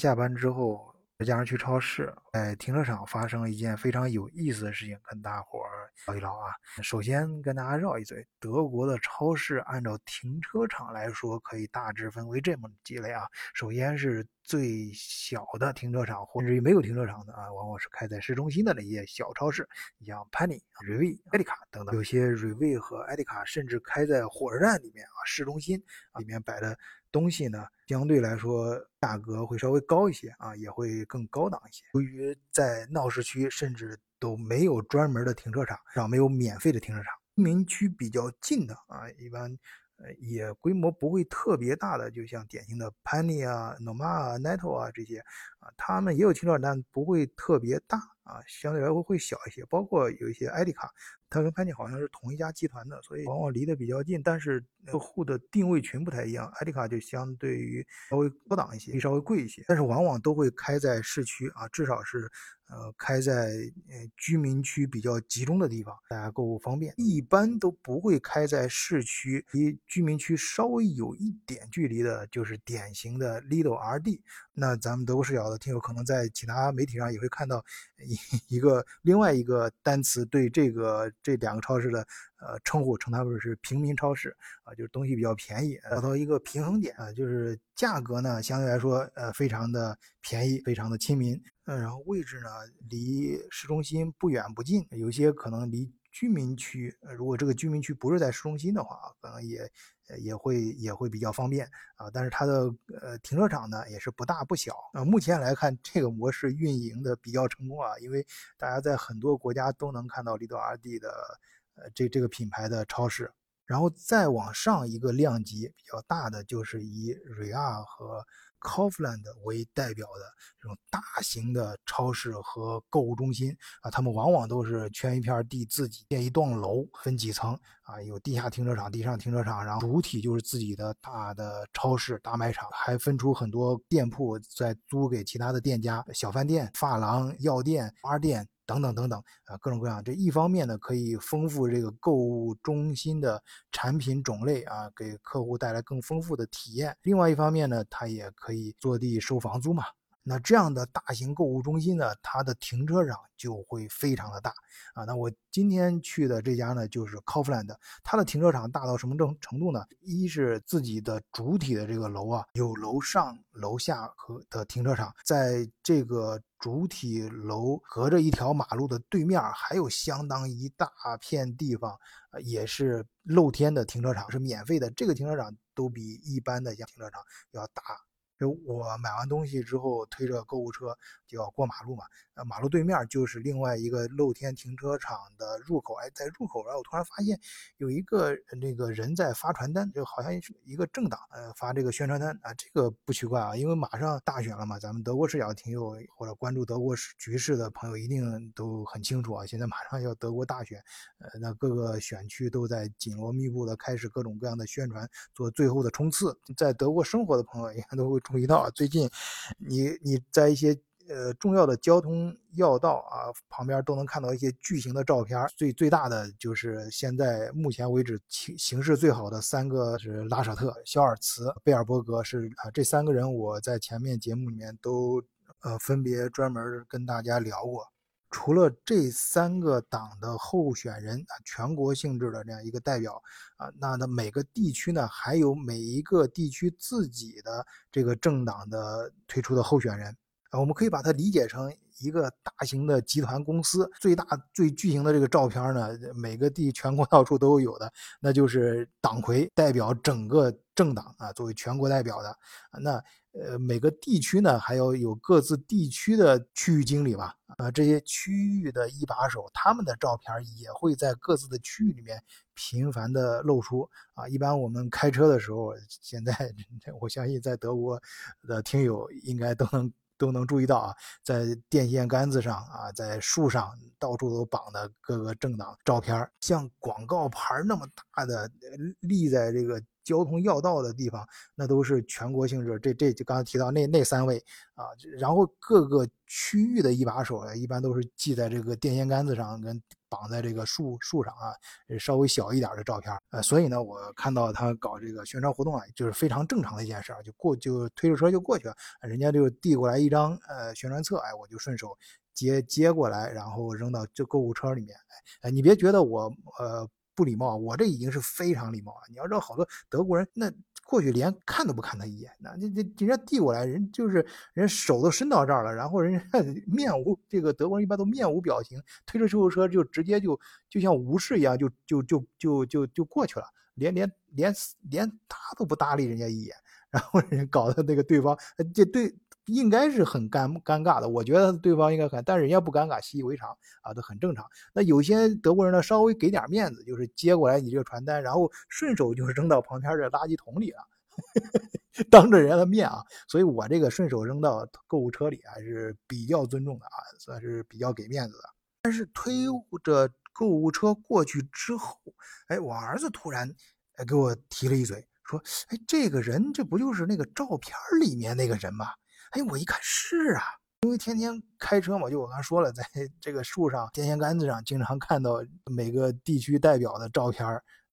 下班之后。再加上去超市，在停车场发生了一件非常有意思的事情，跟大伙儿聊一聊啊。首先跟大家绕一嘴，德国的超市按照停车场来说，可以大致分为这么几类啊。首先是最小的停车场，或者没有停车场的啊，往往是开在市中心的那些小超市，你像 Penny、Rewe、艾迪卡等等。有些 Rewe 和艾迪卡甚至开在火车站里面啊，市中心里面摆的。东西呢，相对来说价格会稍微高一些啊，也会更高档一些。由于在闹市区，甚至都没有专门的停车场，上没有免费的停车场。居民区比较近的啊，一般呃也规模不会特别大的，就像典型的 Penny 啊、Noma 啊、Netto 啊这些啊，他们也有停车场，但不会特别大啊，相对来说会小一些。包括有一些艾迪卡。它跟潘尼好像是同一家集团的，所以往往离得比较近，但是客户的定位群不太一样。艾迪卡就相对于稍微高档一些，稍微贵一些，但是往往都会开在市区啊，至少是呃开在呃居民区比较集中的地方，大家购物方便。一般都不会开在市区，离居民区稍微有一点距离的，就是典型的 Lidl RD。那咱们德国视角的听友可能在其他媒体上也会看到一 一个另外一个单词对这个。这两个超市的呃称呼称它们是平民超市啊，就是东西比较便宜，找到一个平衡点啊，就是价格呢相对来说呃非常的便宜，非常的亲民，嗯，然后位置呢离市中心不远不近，有些可能离居民区，如果这个居民区不是在市中心的话，可能也也会也会比较方便啊，但是它的呃停车场呢也是不大不小啊，目前来看这个模式运营的比较成功啊，因为大家在很多国家都能看到 Lidl RD 的呃这这个品牌的超市，然后再往上一个量级比较大的就是以瑞亚和。c o f l a n d 为代表的这种大型的超市和购物中心啊，他们往往都是圈一片地，自己建一栋楼，分几层啊，有地下停车场、地上停车场，然后主体就是自己的大的超市、大卖场，还分出很多店铺在租给其他的店家，小饭店、发廊、药店、花店。等等等等啊，各种各样。这一方面呢，可以丰富这个购物中心的产品种类啊，给客户带来更丰富的体验。另外一方面呢，它也可以坐地收房租嘛。那这样的大型购物中心呢，它的停车场就会非常的大啊。那我今天去的这家呢，就是 Kaufland，它的停车场大到什么程程度呢？一是自己的主体的这个楼啊，有楼上楼下和的停车场，在这个主体楼隔着一条马路的对面，还有相当一大片地方，也是露天的停车场，是免费的。这个停车场都比一般的像停车场要大。就我买完东西之后，推着购物车就要过马路嘛。呃，马路对面就是另外一个露天停车场的入口。哎，在入口，然后我突然发现有一个那个人在发传单，就好像一个政党呃发这个宣传单啊。这个不奇怪啊，因为马上大选了嘛。咱们德国视角听友或者关注德国局势的朋友一定都很清楚啊。现在马上要德国大选，呃，那各个选区都在紧锣密布的开始各种各样的宣传，做最后的冲刺。在德国生活的朋友应该都会。注意到最近，你你在一些呃重要的交通要道啊旁边都能看到一些巨型的照片。最最大的就是现在目前为止形形势最好的三个是拉舍特、肖尔茨、贝尔伯格，是啊这三个人我在前面节目里面都呃分别专门跟大家聊过。除了这三个党的候选人啊，全国性质的这样一个代表啊，那那每个地区呢，还有每一个地区自己的这个政党的推出的候选人啊，我们可以把它理解成一个大型的集团公司，最大最巨型的这个照片呢，每个地全国到处都有的，那就是党魁代表整个政党啊，作为全国代表的那。呃，每个地区呢，还要有各自地区的区域经理吧？啊，这些区域的一把手，他们的照片也会在各自的区域里面频繁的露出啊。一般我们开车的时候，现在 我相信在德国的听友应该都能都能注意到啊，在电线杆子上啊，在树上到处都绑的各个政党照片，像广告牌那么大的立在这个。交通要道的地方，那都是全国性质。这这就刚才提到那那三位啊，然后各个区域的一把手，一般都是系在这个电线杆子上，跟绑在这个树树上啊，稍微小一点的照片。呃，所以呢，我看到他搞这个宣传活动啊，就是非常正常的一件事，就过就推着车就过去了，人家就递过来一张呃宣传册，哎，我就顺手接接过来，然后扔到这购物车里面。哎，你别觉得我呃不礼貌，我这已经是非常礼貌了。你要知道，好多德国人那。过去连看都不看他一眼，那这这人家递过来，人就是人手都伸到这儿了，然后人家 面无这个德国人一般都面无表情，推着救护车就直接就就像无视一样，就就就就就就过去了，连连连连搭都不搭理人家一眼，然后人搞得那个对方这对。应该是很尴尴尬的，我觉得对方应该很，但是人家不尴尬，习以为常啊，都很正常。那有些德国人呢，稍微给点面子，就是接过来你这个传单，然后顺手就扔到旁边的垃圾桶里了，当着人家的面啊。所以我这个顺手扔到购物车里还是比较尊重的啊，算是比较给面子的。但是推着购物车过去之后，哎，我儿子突然哎给我提了一嘴，说：“哎，这个人这不就是那个照片里面那个人吗？”哎，我一看是啊，因为天天开车嘛，就我刚说了，在 这个树上、电线杆子上，经常看到每个地区代表的照片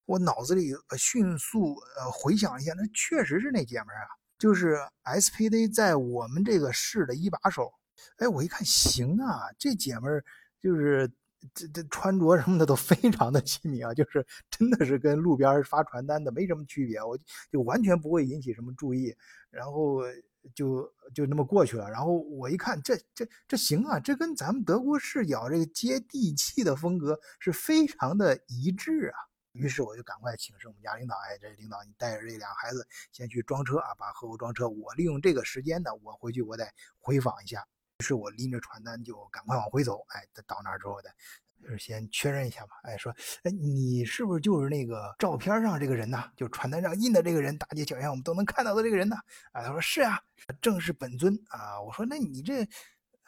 我脑子里迅速呃回想一下，那确实是那姐们儿啊，就是 SPD 在我们这个市的一把手。哎，我一看行啊，这姐们儿就是这这穿着什么的都非常的亲民啊，就是真的是跟路边发传单的没什么区别，我就完全不会引起什么注意，然后。就就那么过去了，然后我一看，这这这行啊，这跟咱们德国视角这个接地气的风格是非常的一致啊。于是我就赶快请示我们家领导，哎，这领导你带着这俩孩子先去装车啊，把货物装车。我利用这个时间呢，我回去我得回访一下。于是我拎着传单就赶快往回走，哎，到那儿之后的。就是先确认一下嘛，哎，说，哎，你是不是就是那个照片上这个人呢？就传单上印的这个人，大街小巷我们都能看到的这个人呢？啊，他说是啊，正是本尊啊。我说那你这。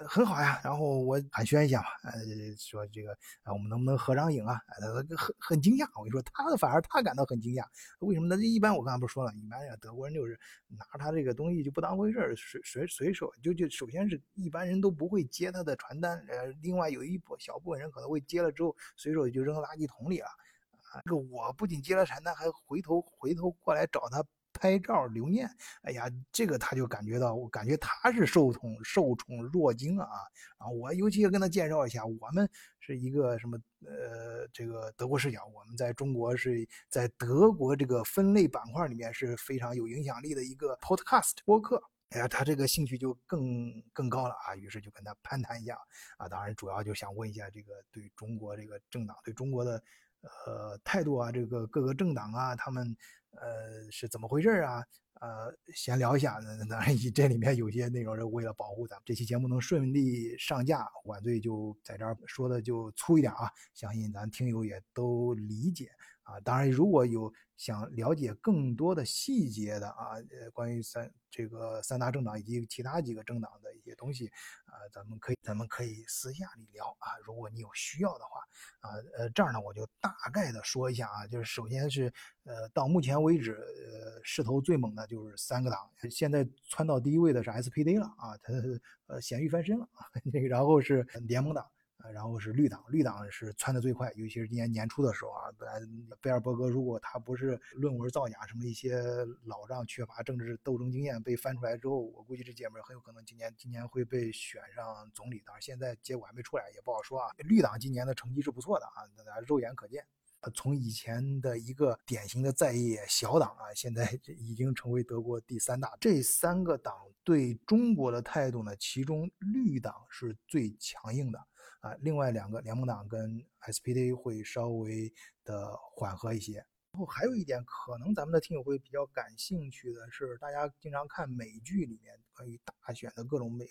很好呀，然后我寒暄一下嘛，呃，说这个啊，我们能不能合张影啊？他很很惊讶，我跟你说，他反而他感到很惊讶，为什么呢？一般我刚才不是说了，一般，德国人就是拿他这个东西就不当回事随随随手就就首先是一般人都不会接他的传单，呃，另外有一部小部分人可能会接了之后随手就扔垃圾桶里了，啊，这个我不仅接了传单，还回头回头过来找他。拍照留念，哎呀，这个他就感觉到，我感觉他是受宠受宠若惊啊！啊我尤其要跟他介绍一下，我们是一个什么呃，这个德国视角，我们在中国是在德国这个分类板块里面是非常有影响力的一个 podcast 播客。哎呀，他这个兴趣就更更高了啊！于是就跟他攀谈一下啊，当然主要就想问一下这个对中国这个政党对中国的呃态度啊，这个各个政党啊，他们。呃，是怎么回事啊？呃，闲聊一下，那当然，这里面有些内容是为了保护咱们这期节目能顺利上架，晚醉就在这儿说的就粗一点啊，相信咱听友也都理解啊。当然，如果有想了解更多的细节的啊，关于三这个三大政党以及其他几个政党的一些东西啊，咱们可以咱们可以私下里聊啊。如果你有需要的话啊，呃，这儿呢我就大概的说一下啊，就是首先是呃，到目前为止，呃，势头最猛的就是三个党，现在窜到第一位的是 SPD 了啊，它呃咸鱼翻身了，然后是联盟党。然后是绿党，绿党是窜的最快，尤其是今年年初的时候啊，本来贝尔伯格如果他不是论文造假什么一些老账，缺乏政治斗争经验被翻出来之后，我估计这姐们很有可能今年今年会被选上总理。当然现在结果还没出来，也不好说啊。绿党今年的成绩是不错的啊，大家肉眼可见。从以前的一个典型的在野小党啊，现在已经成为德国第三大。这三个党对中国的态度呢，其中绿党是最强硬的。啊，另外两个联盟党跟 SPD 会稍微的缓和一些。然后还有一点，可能咱们的听友会比较感兴趣的是，大家经常看美剧里面关于大选的各种美，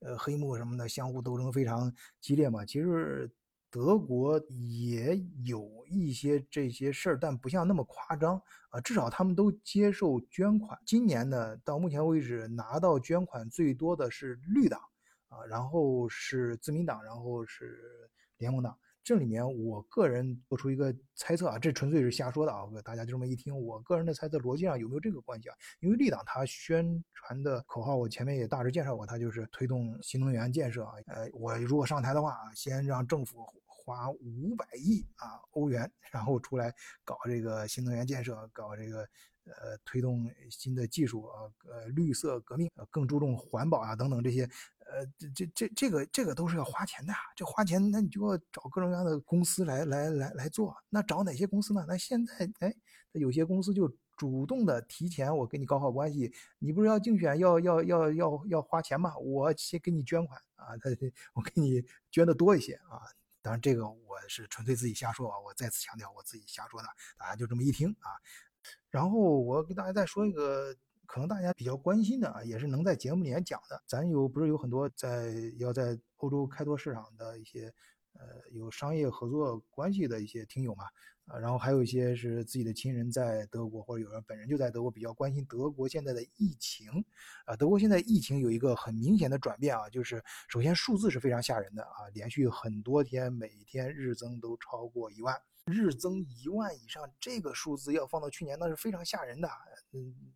呃，黑幕什么的，相互斗争非常激烈嘛。其实德国也有一些这些事儿，但不像那么夸张啊。至少他们都接受捐款。今年呢，到目前为止拿到捐款最多的是绿党。啊，然后是自民党，然后是联盟党。这里面我个人做出一个猜测啊，这纯粹是瞎说的啊，大家就这么一听，我个人的猜测逻辑上有没有这个关系啊？因为立党它宣传的口号，我前面也大致介绍过，它就是推动新能源建设啊。呃，我如果上台的话啊，先让政府花五百亿啊欧元，然后出来搞这个新能源建设，搞这个呃推动新的技术啊，呃绿色革命，更注重环保啊等等这些，呃这这这这个这个都是要花钱的，这花钱那你就要找各种各样的公司来来来来做，那找哪些公司呢？那现在哎，有些公司就。主动的提前，我跟你搞好关系，你不是要竞选要要要要要花钱吗？我先给你捐款啊，他我给你捐的多一些啊。当然这个我是纯粹自己瞎说啊，我再次强调我自己瞎说的，大家就这么一听啊。然后我给大家再说一个可能大家比较关心的啊，也是能在节目里面讲的。咱有不是有很多在要在欧洲开拓市场的一些呃有商业合作关系的一些听友嘛。啊，然后还有一些是自己的亲人在德国，或者有人本人就在德国，比较关心德国现在的疫情。啊，德国现在疫情有一个很明显的转变啊，就是首先数字是非常吓人的啊，连续很多天每天日增都超过一万，日增一万以上，这个数字要放到去年那是非常吓人的。嗯。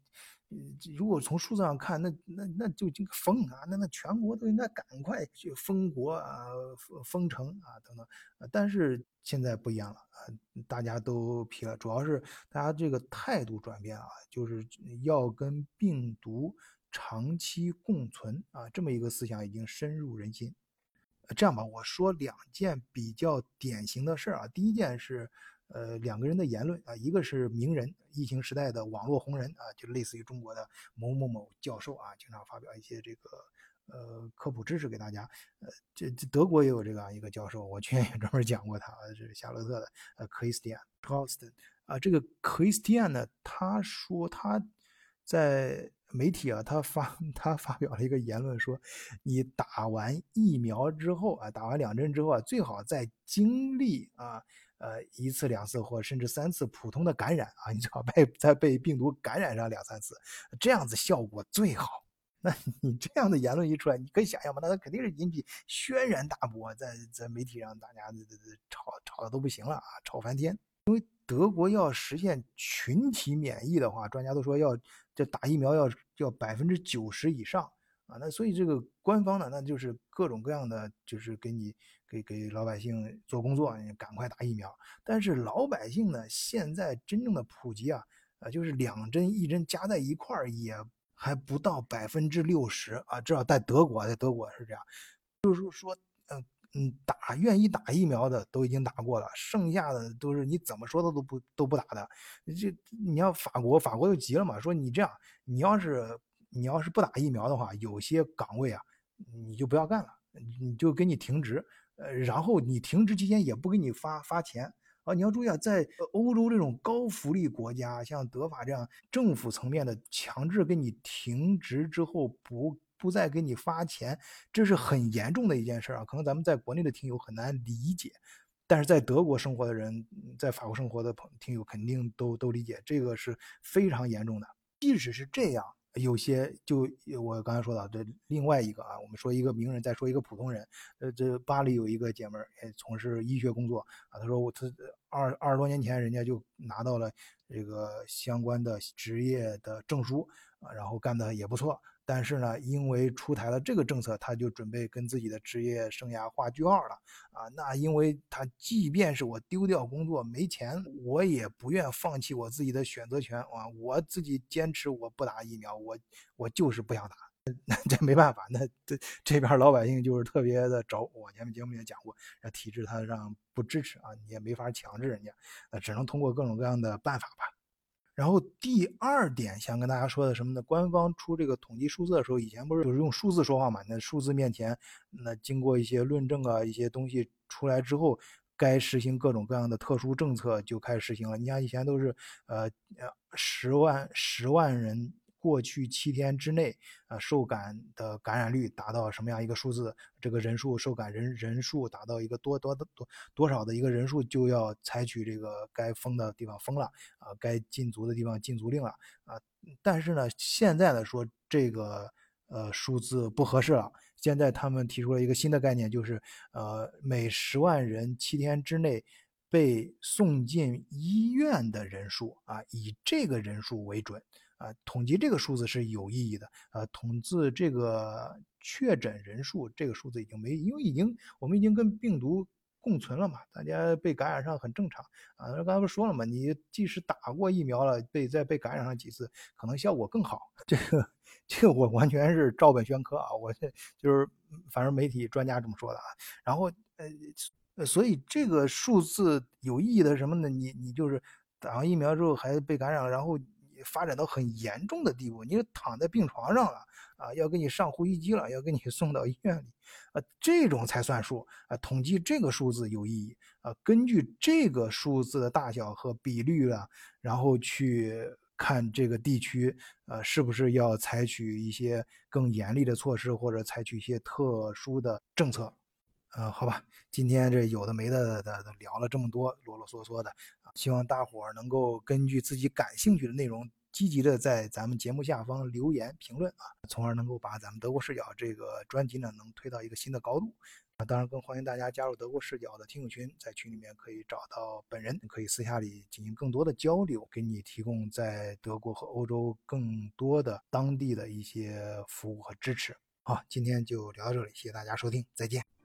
如果从数字上看，那那那就这个封啊，那那全国都应该赶快去封国啊、封封城啊等等。但是现在不一样了啊，大家都疲了，主要是大家这个态度转变啊，就是要跟病毒长期共存啊，这么一个思想已经深入人心。这样吧，我说两件比较典型的事儿啊，第一件是。呃，两个人的言论啊，一个是名人，疫情时代的网络红人啊，就类似于中国的某某某教授啊，经常发表一些这个呃科普知识给大家。呃，这这德国也有这个一个教授，我去年也专门讲过他，是夏洛特的呃 Christian t o l s t 啊，这个 Christian 呢，他说他在媒体啊，他发他发表了一个言论说，你打完疫苗之后啊，打完两针之后啊，最好再经历啊。呃，一次两次或甚至三次普通的感染啊，你最好被再被病毒感染上两三次，这样子效果最好。那你这样的言论一出来，你可以想象吗？那他肯定是引起轩然大波，在在媒体上大家这这这吵吵的都不行了啊，吵翻天。因为德国要实现群体免疫的话，专家都说要这打疫苗要要百分之九十以上。啊，那所以这个官方呢，那就是各种各样的，就是给你给给老百姓做工作，你赶快打疫苗。但是老百姓呢，现在真正的普及啊，啊，就是两针一针加在一块儿也还不到百分之六十啊，至少在德国，在德国是这样。就是说，嗯嗯，打愿意打疫苗的都已经打过了，剩下的都是你怎么说的都不都不打的。这你要法国，法国就急了嘛，说你这样，你要是。你要是不打疫苗的话，有些岗位啊，你就不要干了，你就给你停职，呃，然后你停职期间也不给你发发钱啊。你要注意啊，在欧洲这种高福利国家，像德法这样政府层面的强制给你停职之后不不再给你发钱，这是很严重的一件事啊。可能咱们在国内的听友很难理解，但是在德国生活的人，在法国生活的朋听友肯定都都理解，这个是非常严重的。即使是这样。有些就我刚才说的，这另外一个啊，我们说一个名人，再说一个普通人。呃，这巴黎有一个姐们儿，也从事医学工作啊。她说我她二二十多年前，人家就拿到了这个相关的职业的证书啊，然后干的也不错。但是呢，因为出台了这个政策，他就准备跟自己的职业生涯画句号了啊！那因为他即便是我丢掉工作没钱，我也不愿放弃我自己的选择权啊！我自己坚持我不打疫苗，我我就是不想打，那这没办法，那这这边老百姓就是特别的轴。我前面节目也讲过，那体制他让不支持啊，你也没法强制人家，那只能通过各种各样的办法吧。然后第二点想跟大家说的什么呢？官方出这个统计数字的时候，以前不是就是用数字说话嘛？那数字面前，那经过一些论证啊，一些东西出来之后，该实行各种各样的特殊政策就开始实行了。你像以前都是呃十万十万人。过去七天之内，啊，受感的感染率达到什么样一个数字？这个人数受感人人数达到一个多多的多多少的一个人数，就要采取这个该封的地方封了，啊，该禁足的地方禁足令了，啊。但是呢，现在呢说这个呃数字不合适了。现在他们提出了一个新的概念，就是呃每十万人七天之内被送进医院的人数，啊，以这个人数为准。啊，统计这个数字是有意义的。呃，统计这个确诊人数，这个数字已经没，因为已经我们已经跟病毒共存了嘛，大家被感染上很正常啊。刚才不说了嘛，你即使打过疫苗了，被再被感染上几次，可能效果更好。这个这个我完全是照本宣科啊，我这就是反正媒体专家这么说的啊。然后呃，所以这个数字有意义的什么呢？你你就是打完疫苗之后还被感染，然后发展到很严重的地步，你躺在病床上了。啊，要给你上呼吸机了，要给你 送到医院里，啊，这种才算数啊。统计这个数字有意义啊，根据这个数字的大小和比率啊，然后去看这个地区，呃，是不是要采取一些更严厉的措施，或者采取一些特殊的政策，呃，好吧，今天这有的没的的聊了这么多，啰啰嗦嗦的，希望大伙儿能够根据自己感兴趣的内容。积极的在咱们节目下方留言评论啊，从而能够把咱们德国视角这个专辑呢，能推到一个新的高度啊。当然，更欢迎大家加入德国视角的听友群，在群里面可以找到本人，可以私下里进行更多的交流，给你提供在德国和欧洲更多的当地的一些服务和支持。好，今天就聊到这里，谢谢大家收听，再见。